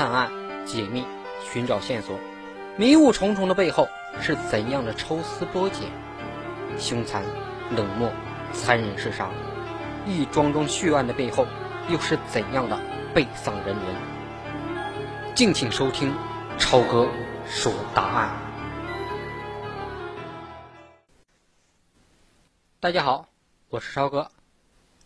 探案、解密、寻找线索，迷雾重重的背后是怎样的抽丝剥茧？凶残、冷漠、残忍嗜杀，一桩桩血案的背后又是怎样的悲丧人文？敬请收听超哥说答案。大家好，我是超哥，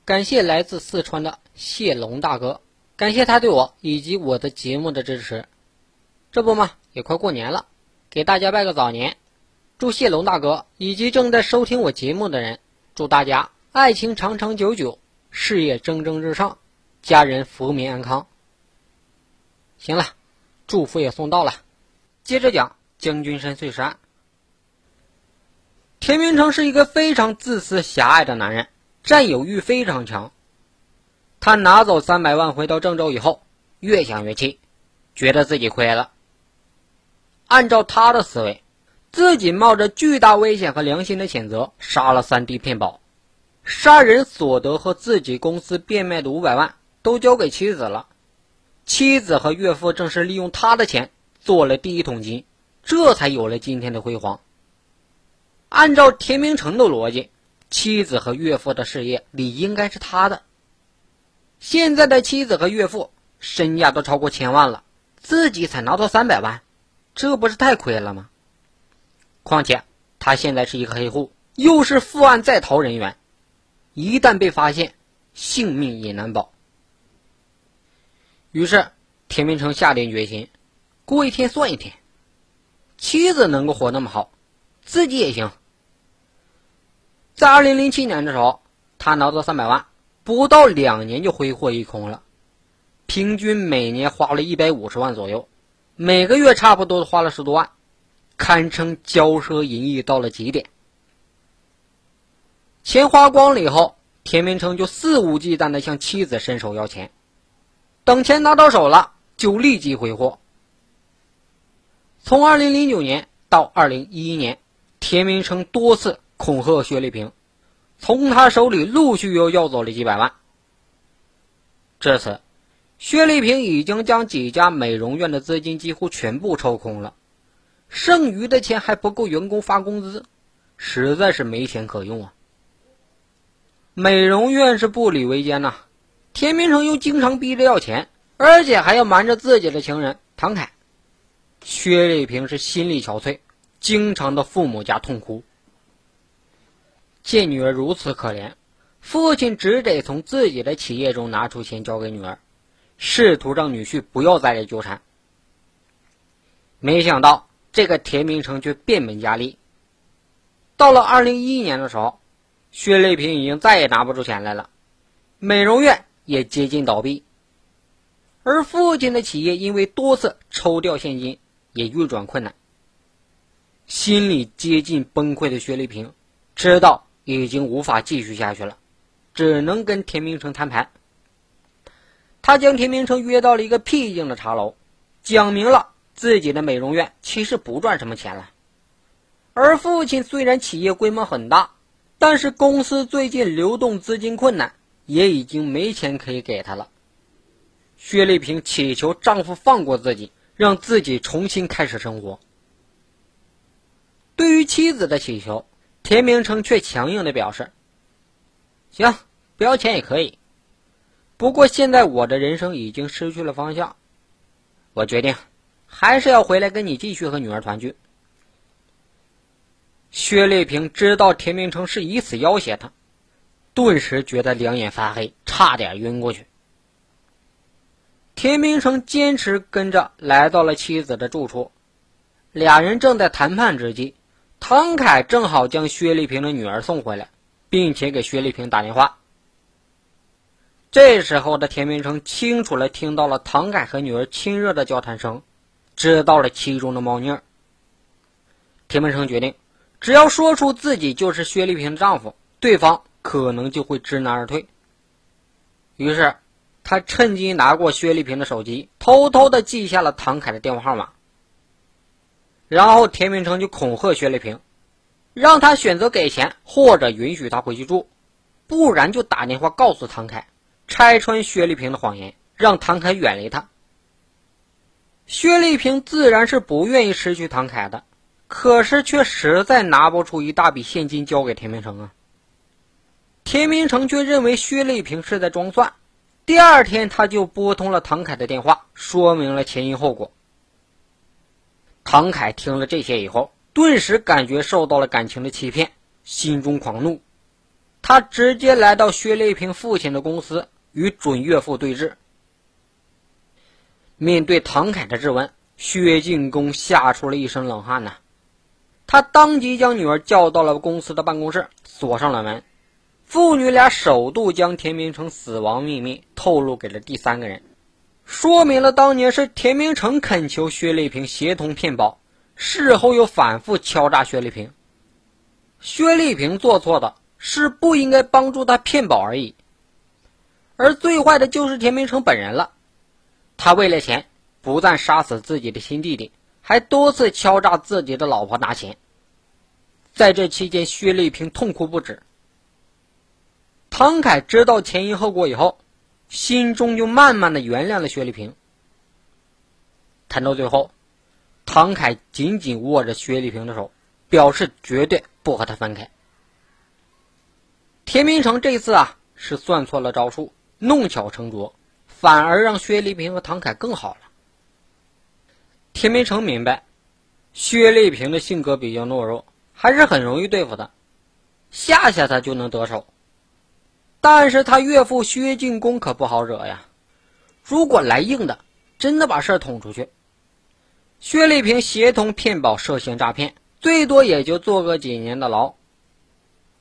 感谢来自四川的谢龙大哥。感谢他对我以及我的节目的支持。这不嘛，也快过年了，给大家拜个早年，祝谢龙大哥以及正在收听我节目的人，祝大家爱情长长久久，事业蒸蒸日上，家人福民安康。行了，祝福也送到了，接着讲将军山碎尸案。田明成是一个非常自私狭隘的男人，占有欲非常强。他拿走三百万回到郑州以后，越想越气，觉得自己亏了。按照他的思维，自己冒着巨大危险和良心的谴责杀了三弟骗保，杀人所得和自己公司变卖的五百万都交给妻子了，妻子和岳父正是利用他的钱做了第一桶金，这才有了今天的辉煌。按照田明成的逻辑，妻子和岳父的事业理应该是他的。现在的妻子和岳父身价都超过千万了，自己才拿到三百万，这不是太亏了吗？况且他现在是一个黑户，又是负案在逃人员，一旦被发现，性命也难保。于是田明成下定决心，过一天算一天，妻子能够活那么好，自己也行。在二零零七年的时候，他拿到三百万。不到两年就挥霍一空了，平均每年花了一百五十万左右，每个月差不多花了十多万，堪称骄奢淫逸到了极点。钱花光了以后，田明成就肆无忌惮的向妻子伸手要钱，等钱拿到手了就立即挥霍。从二零零九年到二零一一年，田明成多次恐吓薛丽萍。从他手里陆续又要走了几百万。这次，薛丽萍已经将几家美容院的资金几乎全部抽空了，剩余的钱还不够员工发工资，实在是没钱可用啊。美容院是不理维艰呐，田明成又经常逼着要钱，而且还要瞒着自己的情人唐凯。薛丽萍是心力憔悴，经常的父母家痛哭。见女儿如此可怜，父亲只得从自己的企业中拿出钱交给女儿，试图让女婿不要再来纠缠。没想到这个田明成却变本加厉。到了二零一一年的时候，薛丽萍已经再也拿不出钱来了，美容院也接近倒闭，而父亲的企业因为多次抽调现金也运转困难。心里接近崩溃的薛丽萍知道。已经无法继续下去了，只能跟田明成摊牌。他将田明成约到了一个僻静的茶楼，讲明了自己的美容院其实不赚什么钱了。而父亲虽然企业规模很大，但是公司最近流动资金困难，也已经没钱可以给他了。薛丽萍祈求丈夫放过自己，让自己重新开始生活。对于妻子的祈求。田明成却强硬的表示：“行，不要钱也可以。不过现在我的人生已经失去了方向，我决定还是要回来跟你继续和女儿团聚。”薛丽萍知道田明成是以此要挟她，顿时觉得两眼发黑，差点晕过去。田明成坚持跟着来到了妻子的住处，俩人正在谈判之际。唐凯正好将薛丽萍的女儿送回来，并且给薛丽萍打电话。这时候的田明成清楚了听到了唐凯和女儿亲热的交谈声，知道了其中的猫腻儿。田明成决定，只要说出自己就是薛丽萍的丈夫，对方可能就会知难而退。于是，他趁机拿过薛丽萍的手机，偷偷的记下了唐凯的电话号码。然后田明成就恐吓薛丽萍，让他选择给钱或者允许他回去住，不然就打电话告诉唐凯，拆穿薛丽萍的谎言，让唐凯远离他。薛丽萍自然是不愿意失去唐凯的，可是却实在拿不出一大笔现金交给田明成啊。田明成却认为薛丽萍是在装蒜，第二天他就拨通了唐凯的电话，说明了前因后果。唐凯听了这些以后，顿时感觉受到了感情的欺骗，心中狂怒。他直接来到薛丽萍父亲的公司，与准岳父对峙。面对唐凯的质问，薛进公吓出了一身冷汗呐。他当即将女儿叫到了公司的办公室，锁上了门。父女俩首度将田明成死亡秘密透露给了第三个人。说明了当年是田明成恳求薛丽萍协同骗保，事后又反复敲诈薛丽萍。薛丽萍做错的是不应该帮助他骗保而已，而最坏的就是田明成本人了。他为了钱，不但杀死自己的亲弟弟，还多次敲诈自己的老婆拿钱。在这期间，薛丽萍痛哭不止。唐凯知道前因后果以后。心中就慢慢的原谅了薛丽萍。谈到最后，唐凯紧紧握着薛丽萍的手，表示绝对不和她分开。田明成这次啊是算错了招数，弄巧成拙，反而让薛丽萍和唐凯更好了。田明成明白，薛丽萍的性格比较懦弱，还是很容易对付的，吓吓她就能得手。但是他岳父薛进公可不好惹呀，如果来硬的，真的把事儿捅出去，薛丽萍协同骗保涉嫌诈骗，最多也就坐个几年的牢。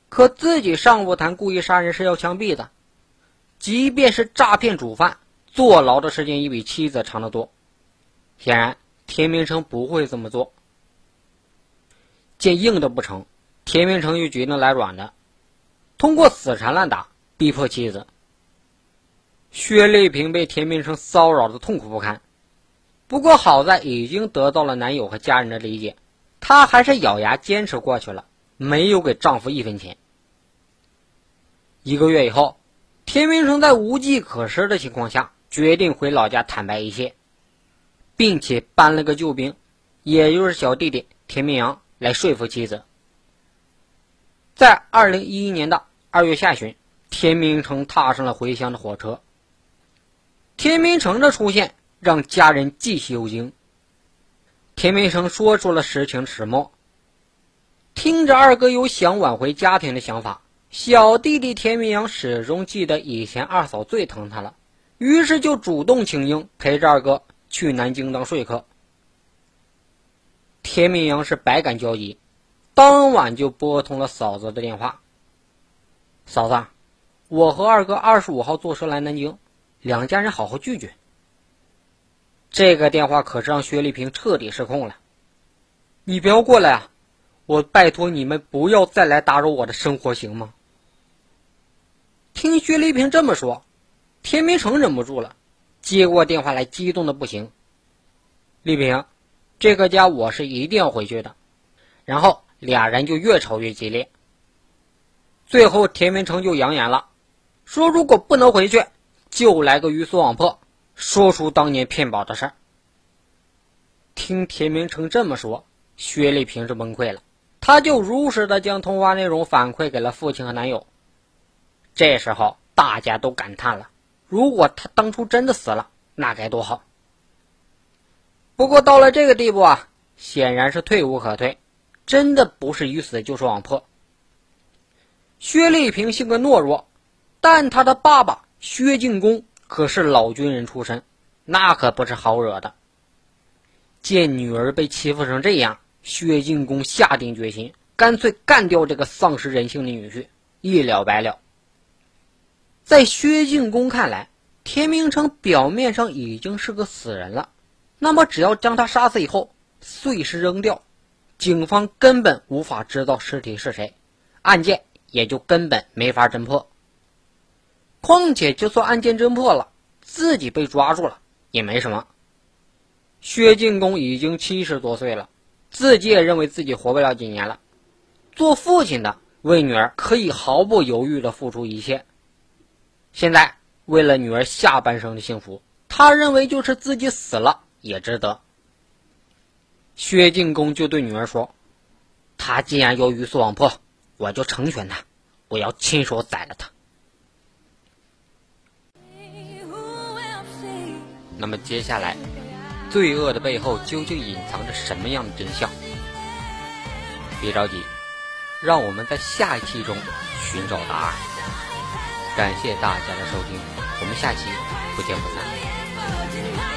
可自己上不谈故意杀人是要枪毙的，即便是诈骗主犯，坐牢的时间也比妻子长得多。显然，田明成不会这么做。见硬的不成，田明成就决定来软的，通过死缠烂打。逼迫妻子薛丽萍被田明成骚扰的痛苦不堪，不过好在已经得到了男友和家人的理解，她还是咬牙坚持过去了，没有给丈夫一分钱。一个月以后，田明成在无计可施的情况下，决定回老家坦白一切，并且搬了个救兵，也就是小弟弟田明阳来说服妻子。在二零一一年的二月下旬。田明成踏上了回乡的火车。田明成的出现让家人既喜又惊。田明成说出了实情始末。听着二哥有想挽回家庭的想法，小弟弟田明阳始终记得以前二嫂最疼他了，于是就主动请缨陪着二哥去南京当说客。田明阳是百感交集，当晚就拨通了嫂子的电话。嫂子。我和二哥二十五号坐车来南京，两家人好好聚聚。这个电话可是让薛丽萍彻底失控了。你不要过来啊！我拜托你们不要再来打扰我的生活，行吗？听薛丽萍这么说，田明成忍不住了，接过电话来，激动的不行。丽萍，这个家我是一定要回去的。然后俩人就越吵越激烈，最后田明成就扬言了。说如果不能回去，就来个鱼死网破，说出当年骗保的事儿。听田明成这么说，薛丽萍是崩溃了，她就如实的将通话内容反馈给了父亲和男友。这时候大家都感叹了：如果他当初真的死了，那该多好。不过到了这个地步啊，显然是退无可退，真的不是鱼死就是网破。薛丽萍性格懦弱。但他的爸爸薛敬公可是老军人出身，那可不是好惹的。见女儿被欺负成这样，薛敬公下定决心，干脆干掉这个丧失人性的女婿，一了百了。在薛敬公看来，田明成表面上已经是个死人了，那么只要将他杀死以后，碎尸扔掉，警方根本无法知道尸体是谁，案件也就根本没法侦破。况且，就算案件侦破了，自己被抓住了也没什么。薛进公已经七十多岁了，自己也认为自己活不了几年了。做父亲的为女儿可以毫不犹豫的付出一切。现在为了女儿下半生的幸福，他认为就是自己死了也值得。薛进公就对女儿说：“他既然要鱼死网破，我就成全他，我要亲手宰了他。”那么接下来，罪恶的背后究竟隐藏着什么样的真相？别着急，让我们在下一期中寻找答案。感谢大家的收听，我们下期不见不散。